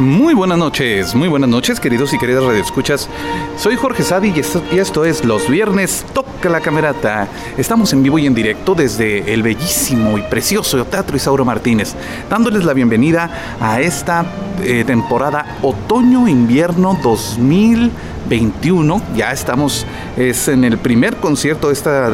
Muy buenas noches, muy buenas noches, queridos y queridas radioescuchas. Soy Jorge Sadi y esto, es Los Viernes Toca la Camerata. Estamos en vivo y en directo desde el bellísimo y precioso Teatro Isauro Martínez, dándoles la bienvenida a esta eh, temporada Otoño-Invierno 2000. 21. Ya estamos, es en el primer concierto de esta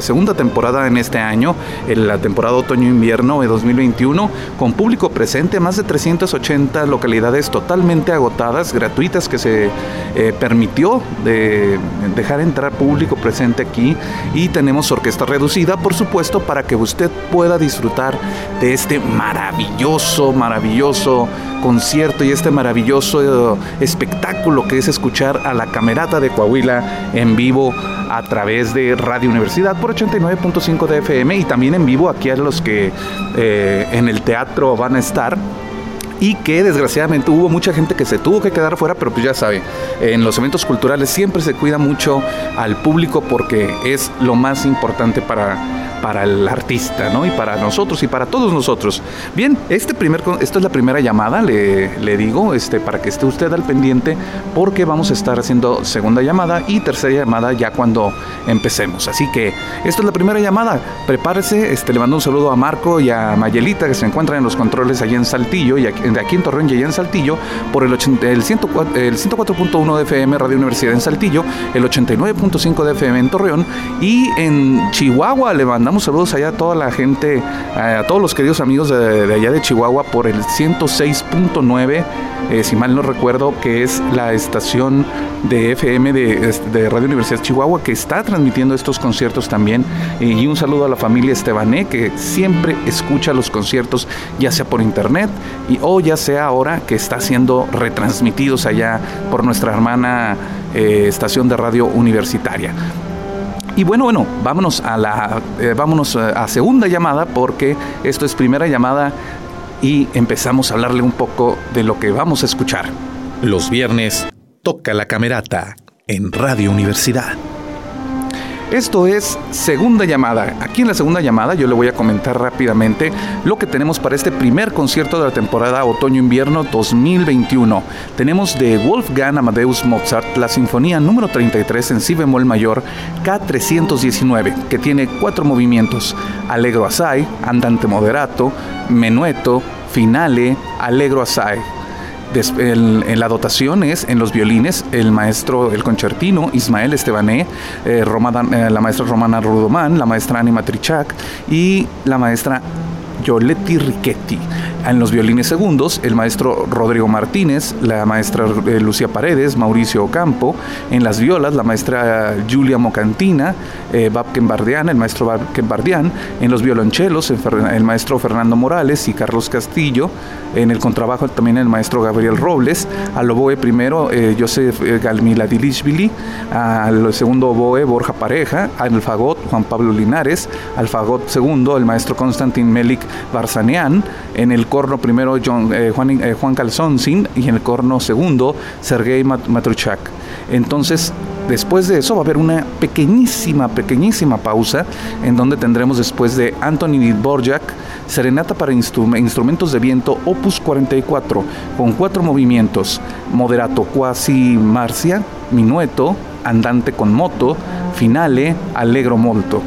segunda temporada en este año, en la temporada otoño-invierno de 2021, con público presente, más de 380 localidades totalmente agotadas, gratuitas, que se eh, permitió de dejar entrar público presente aquí. Y tenemos orquesta reducida, por supuesto, para que usted pueda disfrutar de este maravilloso, maravilloso concierto y este maravilloso eh, espectáculo que es escuchar a la Camerata de Coahuila en vivo a través de Radio Universidad por 89.5 de FM y también en vivo aquí a los que eh, en el teatro van a estar y que desgraciadamente hubo mucha gente que se tuvo que quedar fuera, pero pues ya sabe, en los eventos culturales siempre se cuida mucho al público porque es lo más importante para para el artista, ¿no? Y para nosotros y para todos nosotros. Bien, este primer, esta es la primera llamada, le, le digo, este, para que esté usted al pendiente, porque vamos a estar haciendo segunda llamada y tercera llamada ya cuando empecemos. Así que esta es la primera llamada. Prepárese, este, le mando un saludo a Marco y a Mayelita que se encuentran en los controles allá en Saltillo y aquí, aquí en Torreón y allá en Saltillo por el, el 104.1 de FM Radio Universidad en Saltillo, el 89.5 de FM en Torreón y en Chihuahua le mandamos saludos allá a toda la gente, a todos los queridos amigos de, allá de Chihuahua por el 106.9, eh, si mal no recuerdo, que es la estación de FM de, Radio Universidad Chihuahua que está transmitiendo estos conciertos también. y un saludo a la familia Estebané que siempre escucha los conciertos, ya sea por internet y, o ya sea ahora que está siendo retransmitidos allá por nuestra hermana eh, estación de radio universitaria. Y bueno, bueno, vámonos a la eh, vámonos eh, a segunda llamada porque esto es primera llamada y empezamos a hablarle un poco de lo que vamos a escuchar. Los viernes toca la camerata en Radio Universidad. Esto es segunda llamada. Aquí en la segunda llamada yo le voy a comentar rápidamente lo que tenemos para este primer concierto de la temporada otoño-invierno 2021. Tenemos de Wolfgang Amadeus Mozart la sinfonía número 33 en si bemol mayor K319, que tiene cuatro movimientos: Allegro assai, Andante moderato, Menueto, Finale, Allegro assai en, la dotación es en los violines el maestro, el concertino Ismael Estebané, eh, eh, la maestra Romana Rudomán, la maestra Anima Trichac y la maestra Yoletti Riquetti. En los violines segundos, el maestro Rodrigo Martínez, la maestra eh, Lucía Paredes, Mauricio Ocampo. En las violas, la maestra Julia Mocantina, eh, Babken Bardián, el maestro Babken Bardián. En los violonchelos, el maestro Fernando Morales y Carlos Castillo. En el contrabajo también el maestro Gabriel Robles. Al oboe primero, eh, Joseph eh, Galmiladilishvili. Al segundo oboe, Borja Pareja. Al fagot, Juan Pablo Linares. Al fagot segundo, el maestro Konstantin Melik Barzanian. En el corno primero John, eh, Juan, eh, Juan Calzonsin y en el corno segundo Sergei Matruchak. Entonces, después de eso va a haber una pequeñísima, pequeñísima pausa en donde tendremos después de Anthony Borjak, Serenata para instrumentos de viento Opus 44, con cuatro movimientos, moderato quasi marcia, minueto, andante con moto, finale, allegro molto.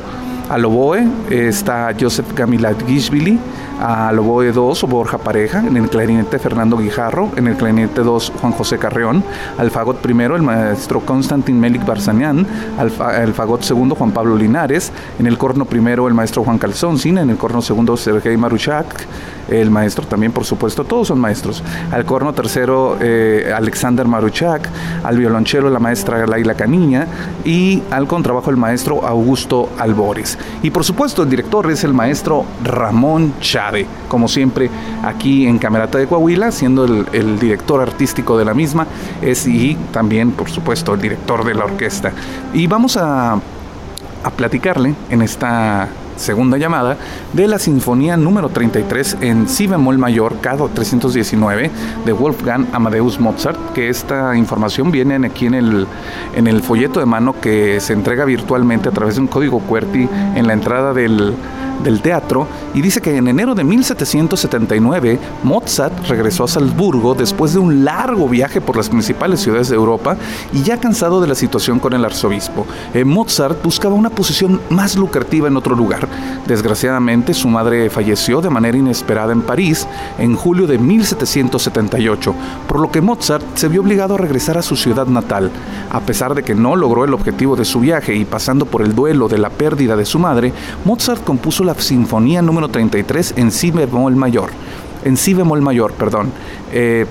Al oboe está Joseph Gamiladishvili, al oboe 2 Borja Pareja, en el clarinete Fernando Guijarro, en el clarinete 2 Juan José Carreón, al fagot primero el maestro Konstantin Melik Barzanian, al, fagot segundo Juan Pablo Linares, en el corno primero el maestro Juan Calzonsin, en el corno segundo Sergei Maruchak, el maestro también, por supuesto, todos son maestros. Al corno tercero, eh, Alexander Maruchak, al violonchelo, la maestra Laila Caniña y al contrabajo, el maestro Augusto Albores. Y por supuesto, el director es el maestro Ramón Como siempre, aquí en Camerata de Coahuila, siendo el, director artístico de la misma, es y también, por supuesto, el director de la orquesta. Y vamos a, a platicarle en esta segunda llamada, de la Sinfonía número 33 en Si bemol mayor, K319, de Wolfgang Amadeus Mozart, que esta información viene aquí en el, en el folleto de mano que se entrega virtualmente a través de un código QWERTY en la entrada del del teatro y dice que en enero de 1779 Mozart regresó a Salzburgo después de un largo viaje por las principales ciudades de Europa y ya cansado de la situación con el arzobispo. Eh, Mozart buscaba una posición más lucrativa en otro lugar. Desgraciadamente su madre falleció de manera inesperada en París en julio de 1778, por lo que Mozart se vio obligado a regresar a su ciudad natal. A pesar de que no logró el objetivo de su viaje y pasando por el duelo de la pérdida de su madre, Mozart compuso la Sinfonía número 33 en Si bemol mayor, en Si bemol mayor, perdón, eh,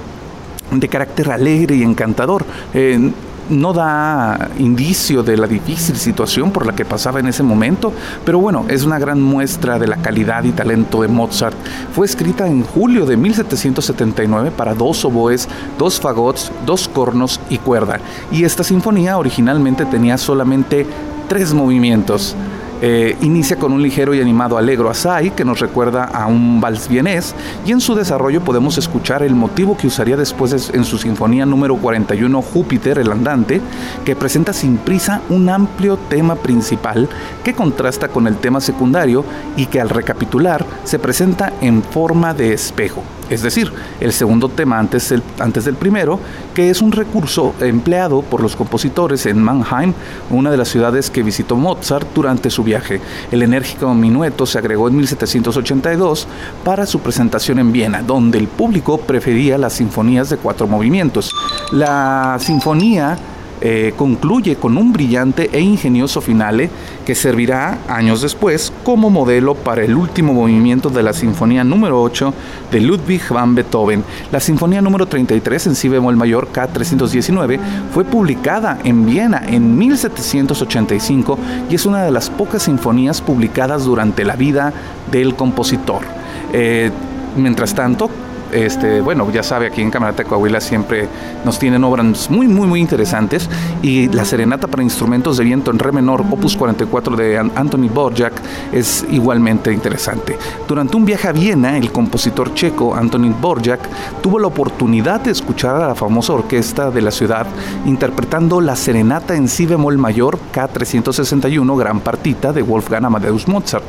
de carácter alegre y encantador. Eh, no da indicio de la difícil situación por la que pasaba en ese momento, pero bueno, es una gran muestra de la calidad y talento de Mozart. Fue escrita en julio de 1779 para dos oboes, dos fagots, dos cornos y cuerda, y esta sinfonía originalmente tenía solamente tres movimientos. Eh, inicia con un ligero y animado alegro asai que nos recuerda a un vals vienés y en su desarrollo podemos escuchar el motivo que usaría después en su sinfonía número 41 Júpiter el andante que presenta sin prisa un amplio tema principal que contrasta con el tema secundario y que al recapitular se presenta en forma de espejo. Es decir, el segundo tema antes, antes del primero, que es un recurso empleado por los compositores en Mannheim, una de las ciudades que visitó Mozart durante su viaje. El enérgico minueto se agregó en 1782 para su presentación en Viena, donde el público prefería las sinfonías de cuatro movimientos. La sinfonía eh, concluye con un brillante e ingenioso finale que servirá años después como modelo para el último movimiento de la Sinfonía número 8 de Ludwig van Beethoven. La Sinfonía número 33 en si bemol mayor K319 fue publicada en Viena en 1785 y es una de las pocas sinfonías publicadas durante la vida del compositor. Eh, mientras tanto, este, bueno, ya sabe, aquí en Camarata de Coahuila siempre nos tienen obras muy, muy, muy interesantes. Y la Serenata para Instrumentos de Viento en Re menor, opus 44 de Anthony Borjak, es igualmente interesante. Durante un viaje a Viena, el compositor checo Anthony Borjak tuvo la oportunidad de escuchar a la famosa orquesta de la ciudad interpretando la Serenata en Si bemol mayor K361, gran partita de Wolfgang Amadeus Mozart.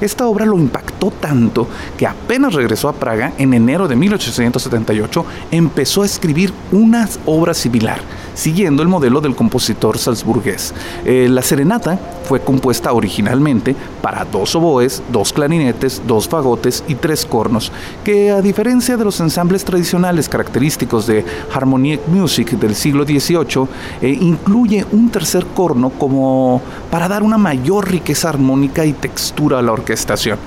Esta obra lo impactó tanto que apenas regresó a Praga en enero de 1878 empezó a escribir una obra similar, siguiendo el modelo del compositor salzburgués. Eh, la serenata fue compuesta originalmente para dos oboes, dos clarinetes, dos fagotes y tres cornos, que a diferencia de los ensambles tradicionales característicos de Harmonic Music del siglo XVIII, eh, incluye un tercer corno como para dar una mayor riqueza armónica y textura a la orquestación.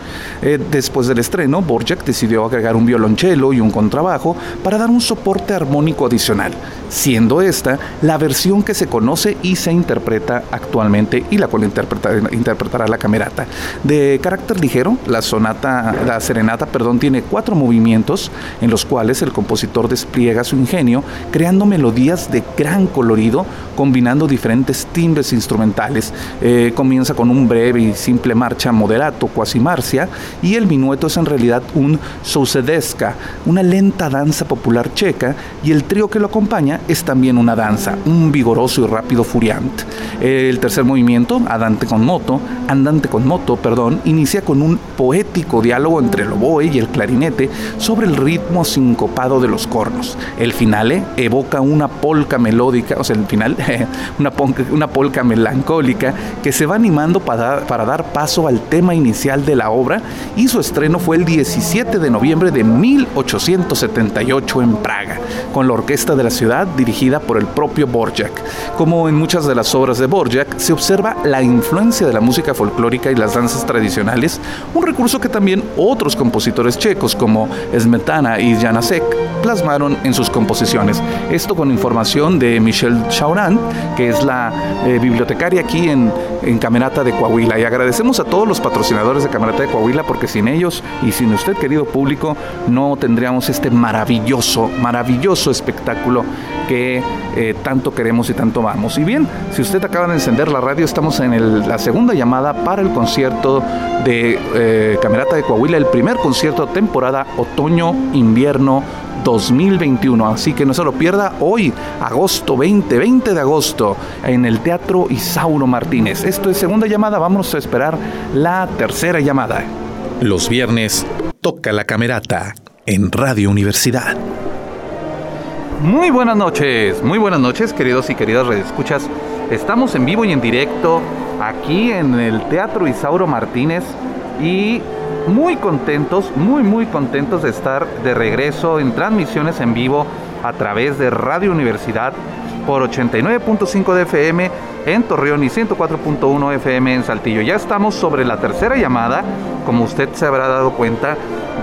Eh, después del estreno, Borjak decidió agregar un violonchelo y un contrabajo para dar un soporte armónico adicional, siendo esta la versión que se conoce y se interpreta actualmente y la cual interpretará la camerata. De carácter ligero, la sonata, la serenata, perdón, tiene cuatro movimientos en los cuales el compositor despliega su ingenio creando melodías de gran colorido combinando diferentes timbres instrumentales. Eh, comienza con un breve y simple marcha moderato, cuasi marcia, y el minueto es en realidad un sousedesca, una lenta danza popular checa, y el trío que lo acompaña es también una danza, un vigoroso y rápido furiante. El tercer movimiento, Andante con moto, Andante con moto, perdón, inicia con un poético diálogo entre el oboe y el clarinete sobre el ritmo sincopado de los cornos. El finale evoca una polca melódica, o sea, el final, una, polca, una polca melancólica que se va animando para, para dar paso al tema inicial de la obra y su estreno fue el 17 de noviembre de 1878 en Praga, con la orquesta de la ciudad dirigida por el propio Borjak. Como en muchas de las obras de Borjak, se observa la influencia de la música folclórica y las danzas tradicionales, un recurso que también otros compositores checos como Smetana y Janacek plasmaron en sus composiciones. Esto con información de Michelle Chaurán, que es la eh, bibliotecaria aquí en, en Camerata de Coahuila. Y agradecemos a todos los patrocinadores de Camerata de Coahuila porque sin ellos y sin usted, querido público, no tendríamos este maravilloso, maravilloso espectáculo que eh, tanto queremos y tanto vamos. Y bien, si usted acaba de encender la radio, estamos en la segunda llamada para el concierto de eh, Camerata de Coahuila, el primer concierto temporada otoño-invierno 2021. Así que no se lo pierda hoy, agosto 20, 20 de agosto, en el Teatro Isauro Martínez. Esto es segunda llamada, vamos a esperar la tercera llamada. Los viernes toca la camerata en Radio Universidad. Muy buenas noches, muy buenas noches, queridos y queridas redescuchas. Estamos en vivo y en directo aquí en el Teatro Isauro Martínez y muy contentos, muy muy contentos de estar de regreso en transmisiones en vivo a través de Radio Universidad por 89.5 de FM en Torreón y 104.1 FM en Saltillo. Ya estamos sobre la tercera llamada, como usted se habrá dado cuenta,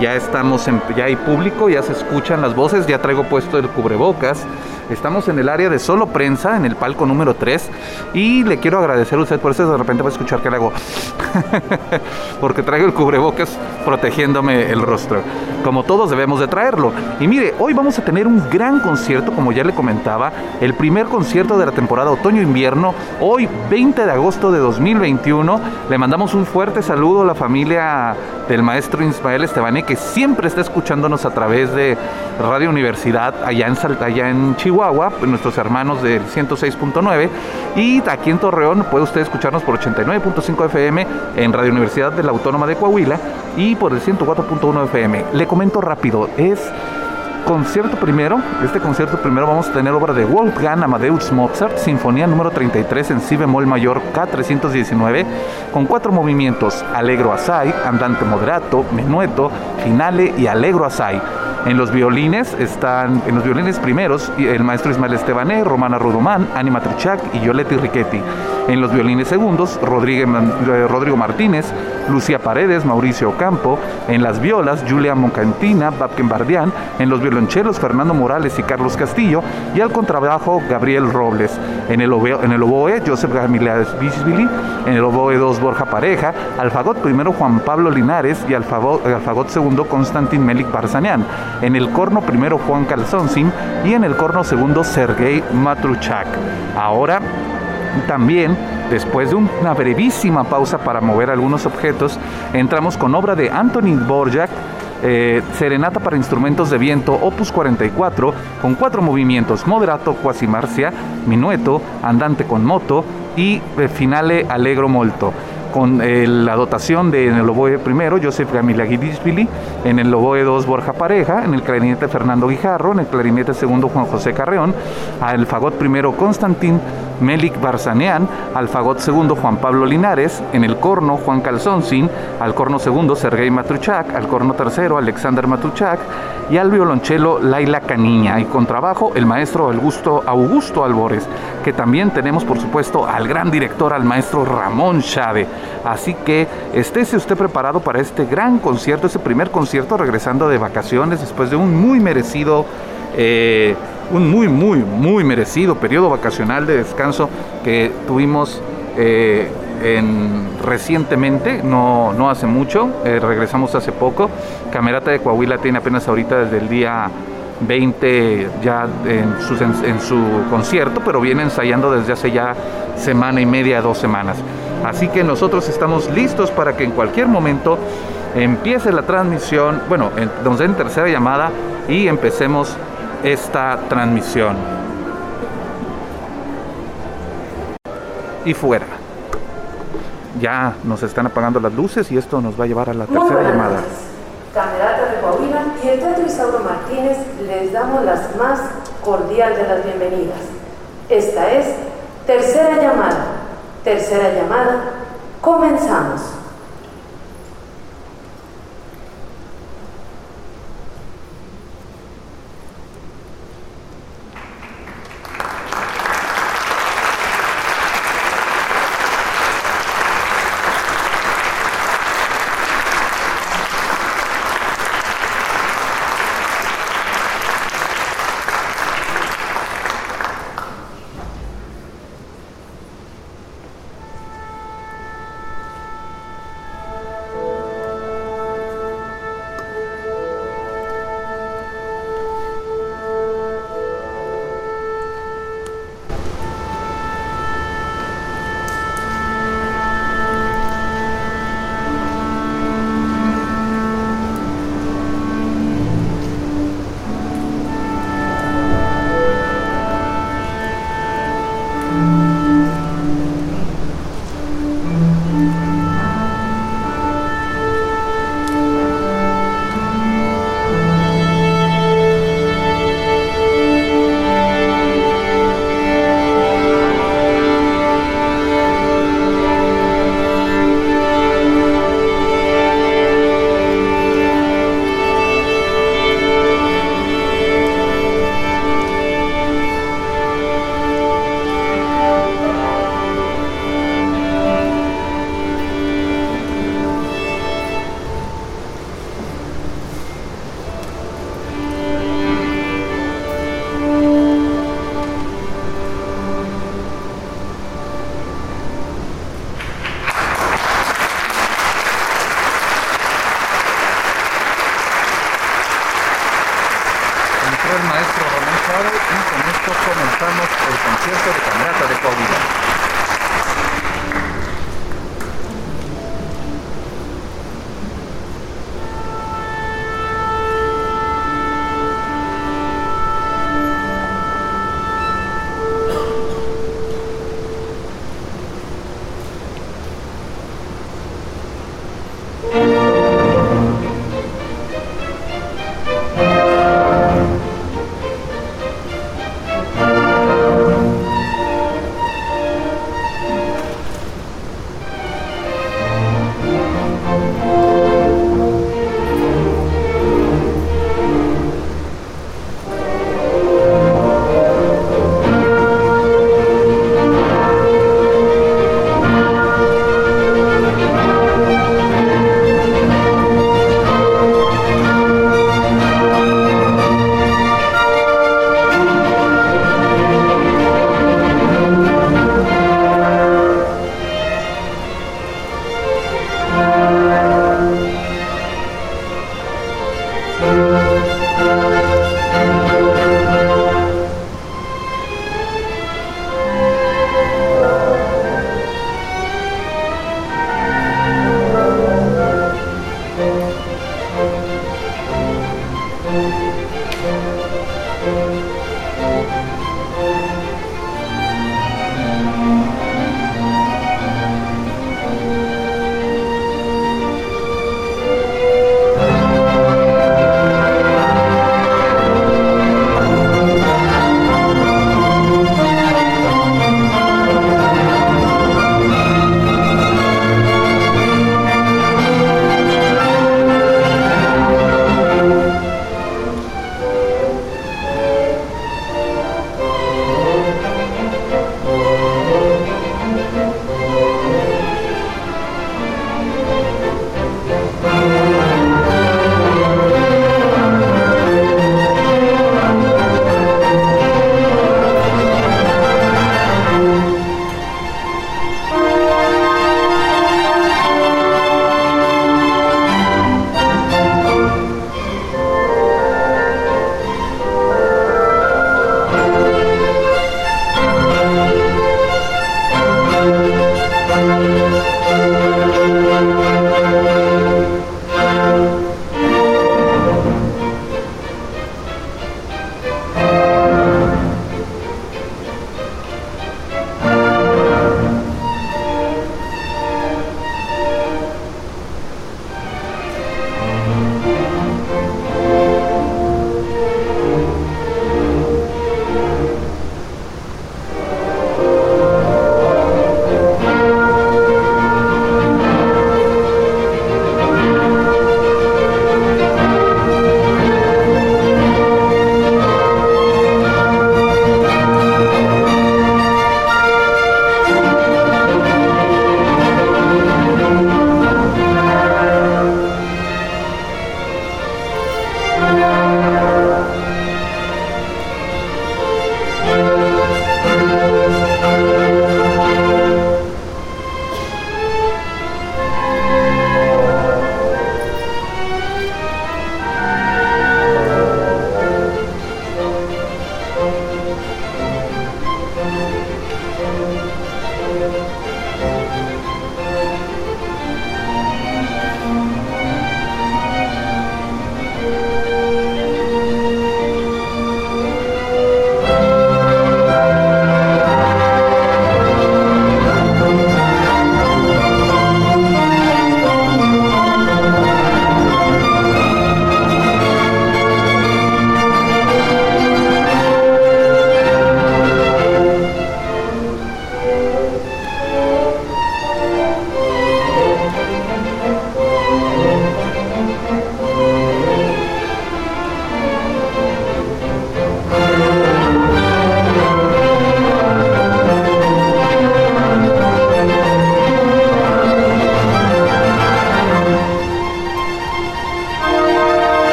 ya estamos en, ya hay público, ya se escuchan las voces, ya traigo puesto el cubrebocas. Estamos en el área de solo prensa, en el palco número 3. Y le quiero agradecer a usted por eso. De repente va a escuchar que le hago. Porque traigo el cubrebocas protegiéndome el rostro. Como todos debemos de traerlo. Y mire, hoy vamos a tener un gran concierto, como ya le comentaba. El primer concierto de la temporada otoño-invierno. Hoy, 20 de agosto de 2021. Le mandamos un fuerte saludo a la familia del maestro Ismael Estebané, que siempre está escuchándonos a través de Radio Universidad allá en, allá en pues, nuestros hermanos del 106.9 y aquí en Torreón puede usted escucharnos por 89.5 FM en Radio Universidad de la Autónoma de Coahuila y por el 104.1 FM. Le comento rápido, es concierto primero, este concierto primero vamos a tener obra de Wolfgang Amadeus Mozart, Sinfonía número 33 en Si bemol mayor K319, con cuatro movimientos, Allegro Assai, Andante Moderato, Menueto, Finale y Allegro Assai. En los violines están, en los violines primeros, el maestro Ismael Estebané, Romana Rudomán, Anima Truchac y Yoletti Riquetti. En los violines segundos, eh, Rodrigo Martínez, Lucía Paredes, Mauricio Ocampo. En las violas, Julia Moncantina, Babken Bardián. En los violonchelos, Fernando Morales y Carlos Castillo. Y al contrabajo, Gabriel Robles. En el, oboe, en el oboe Joseph Gamilares Bisbili. En el oboe 2, Borja Pareja. Alfagot primero, Juan Pablo Linares. Y alfagot, alfagot segundo, Konstantin Melik Barzanian en el corno primero Juan Calzonsin y en el corno segundo Sergei Matruchak. Ahora también, después de una brevísima pausa para mover algunos objetos, entramos con obra de Anthony Borjak, eh, Serenata para instrumentos de viento, opus 44, con cuatro movimientos, moderato, quasi marcia, minueto, andante con moto y eh, finale allegro molto con eh, la dotación de en el oboe primero Joseph Gamilaguidisvili, en el oboe 2 Borja Pareja, en el clarinete Fernando Guijarro, en el clarinete segundo Juan José Carreón, al fagot primero Constantín Melik Barzanean, al fagot segundo Juan Pablo Linares, en el corno Juan Calzonsin, al corno segundo Sergei Matruchak, al corno tercero Alexander Matruchak y al violonchelo Laila Caniña y con trabajo el maestro Augusto, Augusto Albores, que también tenemos por supuesto al gran director, al maestro Ramón Chávez. Así que estése usted preparado para este gran concierto, este primer concierto regresando de vacaciones después de un muy merecido... Eh, un muy, muy, muy merecido periodo vacacional de descanso que tuvimos eh, en, recientemente, no, no hace mucho, eh, regresamos hace poco. Camerata de Coahuila tiene apenas ahorita desde el día 20 ya en en su concierto, pero viene ensayando desde hace ya semana y media, dos semanas. Así que nosotros estamos listos para que en cualquier momento empiece la transmisión, bueno, nos den tercera llamada y empecemos esta transmisión. Y fuera. Ya nos están apagando las luces y esto nos va a llevar a la tercera llamada. Camerata de Coahuila y el Teatro Isauro Martínez les damos las más cordiales de las bienvenidas. Esta es tercera llamada. Tercera llamada. Comenzamos. El concierto de Camerata de Coahuila.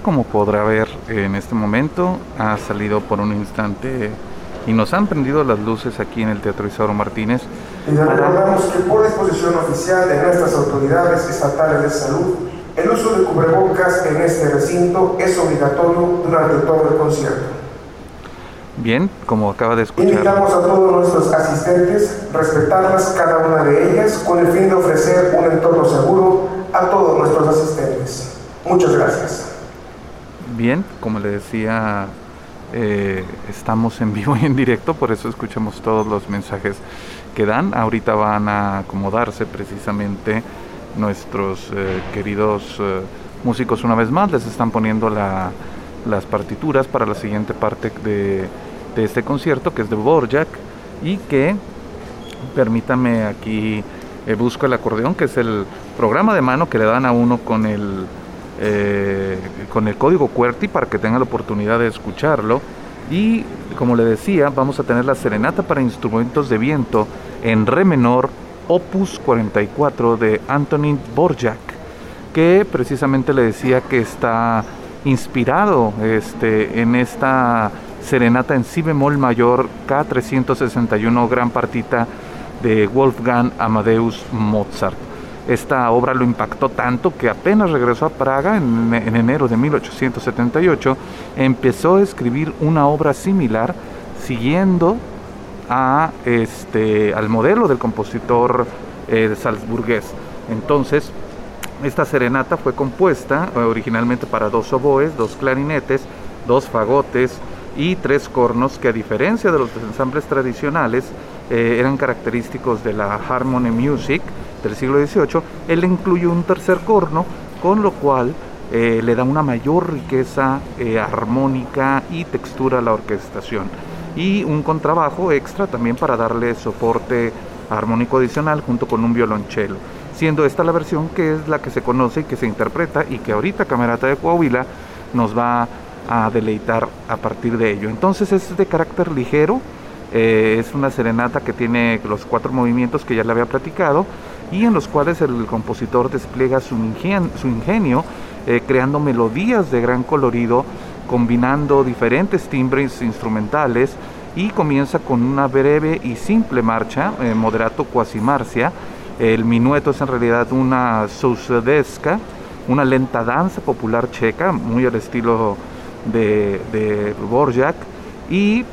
Como podrá ver en este momento, ha salido por un instante y nos han prendido las luces aquí en el Teatro Isauro Martínez. Y recordamos que por disposición oficial de nuestras autoridades estatales de salud, el uso de cubrebocas en este recinto es obligatorio durante todo el concierto. Bien, como acaba de escuchar. Invitamos a todos nuestros asistentes a respetarlas cada una de ellas con el fin de ofrecer un entorno seguro a todos nuestros asistentes. Muchas gracias. Como le decía, eh, estamos en vivo y en directo, por eso escuchamos todos los mensajes que dan. Ahorita van a acomodarse precisamente nuestros eh, queridos eh, músicos una vez más, les están poniendo las partituras para la siguiente parte de, este concierto, que es de Borjak, y que, permítame aquí, busco el acordeón, que es el programa de mano que le dan a uno con el con el código QWERTY para que tenga la oportunidad de escucharlo. Y como le decía, vamos a tener la serenata para instrumentos de viento en re menor, opus 44 de Antonin Borjak, que precisamente le decía que está inspirado este, en esta serenata en si bemol mayor K361 gran partita de Wolfgang Amadeus Mozart. Esta obra lo impactó tanto que apenas regresó a Praga en, enero de 1878, empezó a escribir una obra similar siguiendo a este, al modelo del compositor eh, salzburgués. Entonces, esta serenata fue compuesta eh, originalmente para dos oboes, dos clarinetes, dos fagotes y tres cornos que a diferencia de los ensambles tradicionales eh, eran característicos de la harmony music, del siglo XVIII, él incluye un tercer corno, con lo cual eh, le da una mayor riqueza eh, armónica y textura a la orquestación. Y un contrabajo extra también para darle soporte armónico adicional junto con un violonchelo. Siendo esta la versión que es la que se conoce y que se interpreta y que ahorita Camerata de Coahuila nos va a deleitar a partir de ello. Entonces es de carácter ligero, eh, es una serenata que tiene los cuatro movimientos que ya le había platicado y en los cuales el compositor despliega su, ingenio, eh, creando melodías de gran colorido, combinando diferentes timbres instrumentales y comienza con una breve y simple marcha, eh, moderato quasi marcia. El minueto es en realidad una sousedesca, una lenta danza popular checa, muy al estilo de, de Borjak, y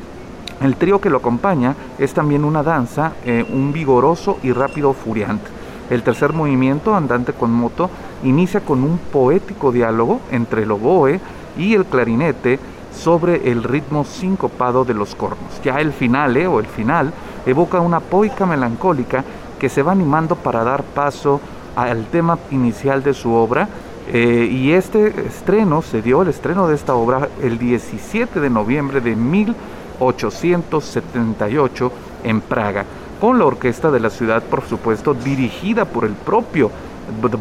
el trío que lo acompaña es también una danza, eh, un vigoroso y rápido furiante. El tercer movimiento, andante con moto, inicia con un poético diálogo entre el oboe y el clarinete sobre el ritmo sincopado de los cornos. Ya el finale o el final evoca una poica melancólica que se va animando para dar paso al tema inicial de su obra. Eh, y este estreno se dio, el estreno de esta obra, el 17 de noviembre de 1878 en Praga con la orquesta de la ciudad, por supuesto, dirigida por el propio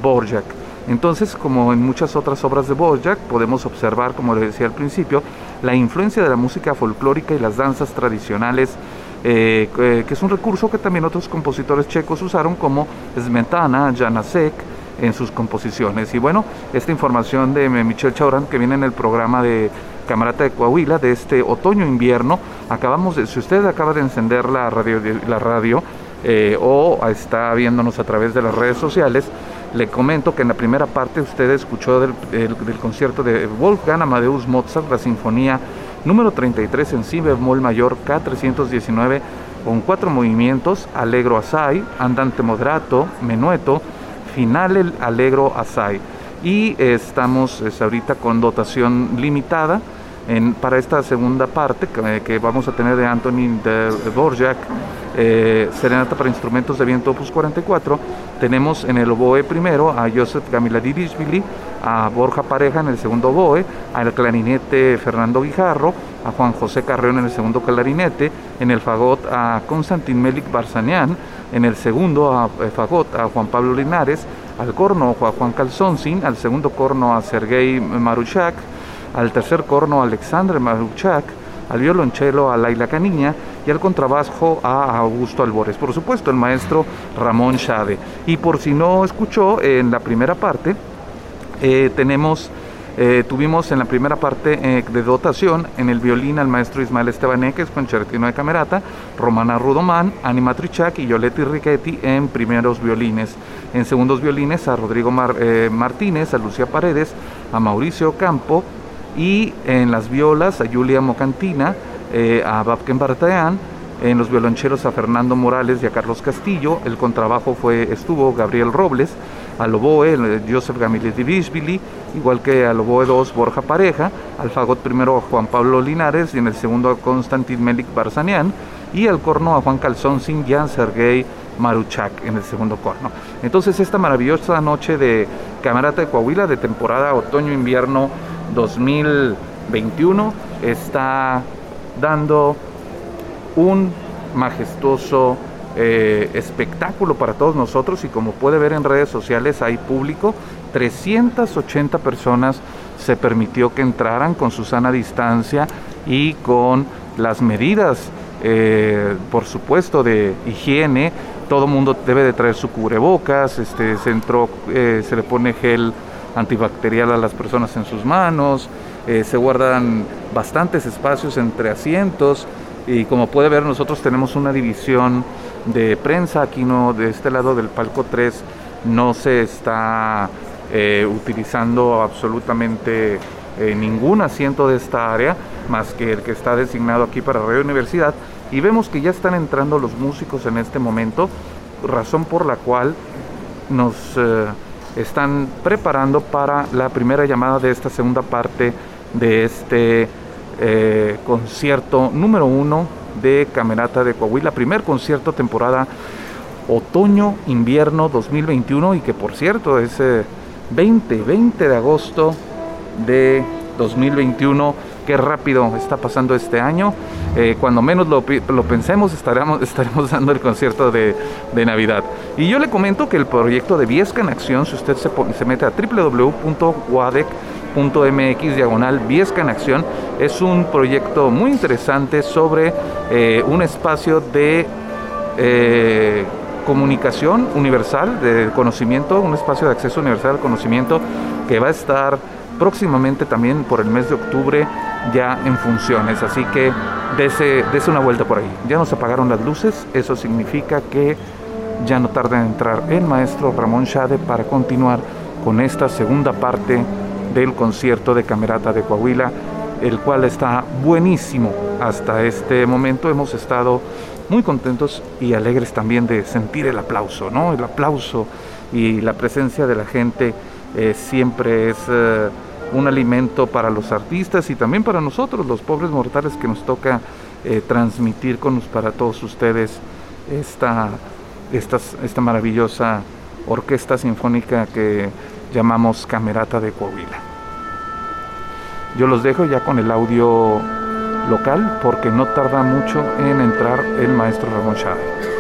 Borjak. Entonces, como en muchas otras obras de Borjak, podemos observar, como le decía al principio, la influencia de la música folclórica y las danzas tradicionales, eh, eh, que es un recurso que también otros compositores checos usaron, como Smetana, Janacek, en sus composiciones. Y bueno, esta información de Michel Chauran, que viene en el programa de Camarata de Coahuila de este otoño-invierno. Acabamos si usted acaba de encender la radio, la radio eh, o está viéndonos a través de las redes sociales, le comento que en la primera parte usted escuchó del, concierto de Wolfgang Amadeus Mozart, la sinfonía número 33 en si bemol mayor K319 con cuatro movimientos, Allegro Assai, Andante Moderato, Menueto, Finale Allegro Assai. Y estamos ahorita con dotación limitada para esta segunda parte que, vamos a tener de Anthony de, eh, Serenata para Instrumentos de Viento Opus 44, tenemos en el oboe primero a Joseph Gamiladishvili, a Borja Pareja en el segundo oboe, al clarinete Fernando Guijarro, a Juan José Carreón en el segundo clarinete, en el fagot a Konstantin Melik Barsanian, en el segundo a, eh, fagot a Juan Pablo Linares, al corno a Juan Calzonsin, al segundo corno a Sergei Maruchak, al tercer corno a Alexandre Maruchak, al violonchelo a Laila Caniña y al contrabajo a Augusto Albores. Por supuesto, el maestro Ramón Chade. Y por si no escuchó, en la primera parte eh, tenemos Eh, tuvimos en la primera parte eh, de dotación en el violín al maestro Ismael Estebaneques con Concertino de Camerata, Romana Rudomán, Anima Trichac y Yoletti Riquetti en primeros violines. En segundos violines a Rodrigo Martínez, a Lucía Paredes, a Mauricio Campo y en las violas a Julia Mocantina, a Babken Bartean, en los violoncheros a Fernando Morales y a Carlos Castillo, el contrabajo fue, estuvo Gabriel Robles, al oboe Joseph Divishvili, igual que al oboe 2 Borja Pareja, al fagot primero a Juan Pablo Linares y en el segundo a Melik Barzanian y al corno a Juan Calzón sin Jan Sergei Maruchak en el segundo corno. Entonces esta maravillosa noche de Camarata de Coahuila de temporada otoño-invierno 2021 está dando un majestuoso eh, espectáculo para todos nosotros y como puede ver en redes sociales hay público, 380 personas se permitió que entraran con su sana distancia y con las medidas, eh, por supuesto, de higiene. Todo mundo debe de traer su cubrebocas, este, se, eh, se le pone gel antibacterial a las personas en sus manos, se guardan bastantes espacios entre asientos y como puede ver nosotros tenemos una división de prensa, aquí no, de este lado del palco 3 no se está eh, utilizando absolutamente eh, ningún asiento de esta área, más que el que está designado aquí para Radio Universidad, y vemos que ya están entrando los músicos en este momento, razón por la cual nos eh, están preparando para la primera llamada de esta segunda parte de este concierto número uno de Camerata de Coahuila, primer concierto temporada otoño-invierno 2021 y que por cierto es 20, 20 de agosto de 2021. Qué rápido está pasando este año. Eh, cuando menos lo, pensemos, estaremos, estaremos dando el concierto de, Navidad. Y yo le comento que el proyecto de Viesca en Acción, si usted se, se mete a www.wadec mx diagonal Viesca en Acción. Es un proyecto muy interesante sobre eh, un espacio de eh, comunicación universal, de conocimiento, un espacio de acceso universal al conocimiento que va a estar próximamente también por el mes de octubre ya en funciones. Así que dese, una vuelta por ahí. Ya nos apagaron las luces, eso significa que ya no tarda en entrar el maestro Ramón Shade para continuar con esta segunda parte del concierto de Camerata de Coahuila, el cual está buenísimo hasta este momento. Hemos estado muy contentos y alegres también de sentir el aplauso, ¿no? El aplauso y la presencia de la gente eh, siempre es eh, un alimento para los artistas y también para nosotros, los pobres mortales que nos toca eh, transmitir con para todos ustedes esta, esta, esta maravillosa orquesta sinfónica que llamamos Camerata de Coahuila. Yo los dejo ya con el audio local porque no tarda mucho en entrar el maestro Ramón Chávez.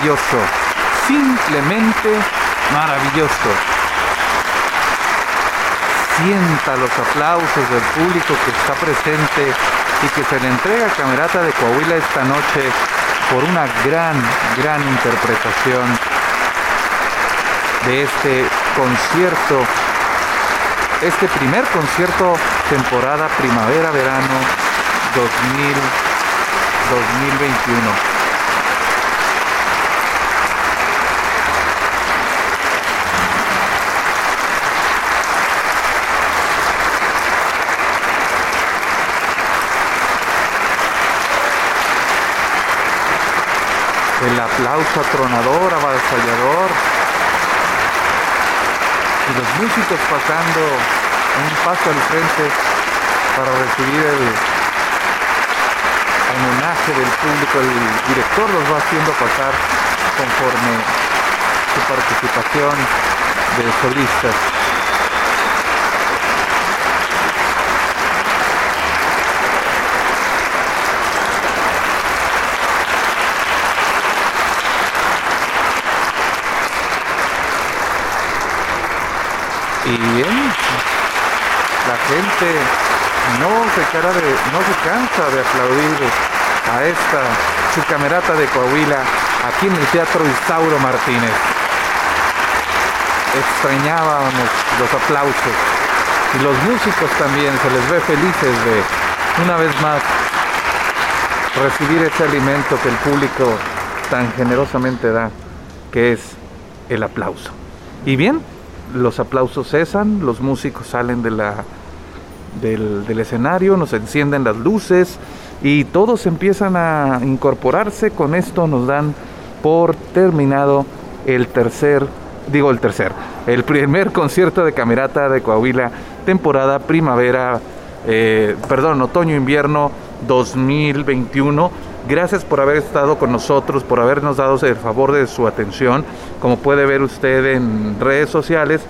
Maravilloso, simplemente maravilloso. Sienta los aplausos del público que está presente y que se le entrega a Camerata de Coahuila esta noche por una gran, gran interpretación de este concierto, este primer concierto temporada primavera-verano 2021. El aplauso atronador, avasallador. Y los músicos pasando un paso al frente para recibir el homenaje del público. El director los va haciendo pasar conforme su participación de solistas. Bien, la gente no se, cansa de aplaudir a esta su camerata de Coahuila aquí en el Teatro Isauro Martínez. Extrañábamos los aplausos y los músicos también se les ve felices de una vez más recibir ese alimento que el público tan generosamente da, que es el aplauso. Y bien, los aplausos cesan, los músicos salen de la, del, escenario, nos encienden las luces y todos empiezan a incorporarse. Con esto nos dan por terminado el tercer, digo el tercer, el primer concierto de Camerata de Coahuila, temporada primavera, eh, perdón, otoño-invierno 2021 Gracias por haber estado con nosotros, por habernos dado el favor de su atención. Como puede ver usted en redes sociales,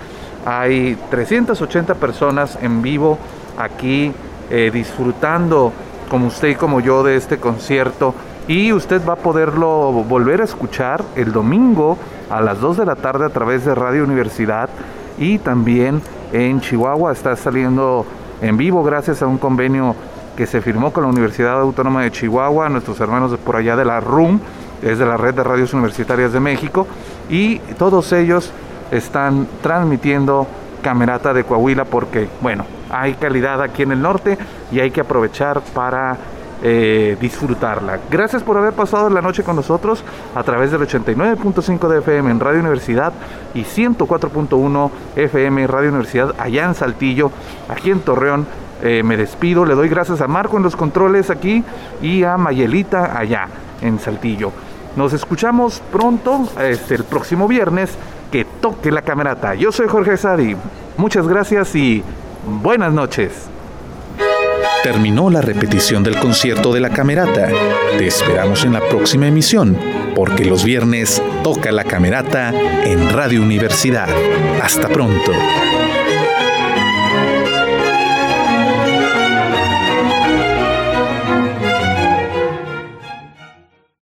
hay 380 personas en vivo aquí eh, disfrutando como usted y como yo de este concierto y usted va a poderlo volver a escuchar el domingo a las 2 de la tarde a través de Radio Universidad y también en Chihuahua está saliendo en vivo gracias a un convenio que se firmó con la Universidad Autónoma de Chihuahua, nuestros hermanos por allá de la RUM, es de la Red de Radios Universitarias de México, y todos ellos están transmitiendo Camerata de Coahuila porque, bueno, hay calidad aquí en el norte y hay que aprovechar para eh, disfrutarla. Gracias por haber pasado la noche con nosotros a través del 89.5 de FM en Radio Universidad y 104.1 FM Radio Universidad allá en Saltillo, aquí en Torreón eh, me despido, le doy gracias a Marco en los controles aquí y a Mayelita allá en Saltillo. Nos escuchamos pronto, este, el próximo viernes, que toque la camerata. Yo soy Jorge Sadi, muchas gracias y buenas noches. Terminó la repetición del concierto de la camerata. Te esperamos en la próxima emisión, porque los viernes toca la camerata en Radio Universidad. Hasta pronto.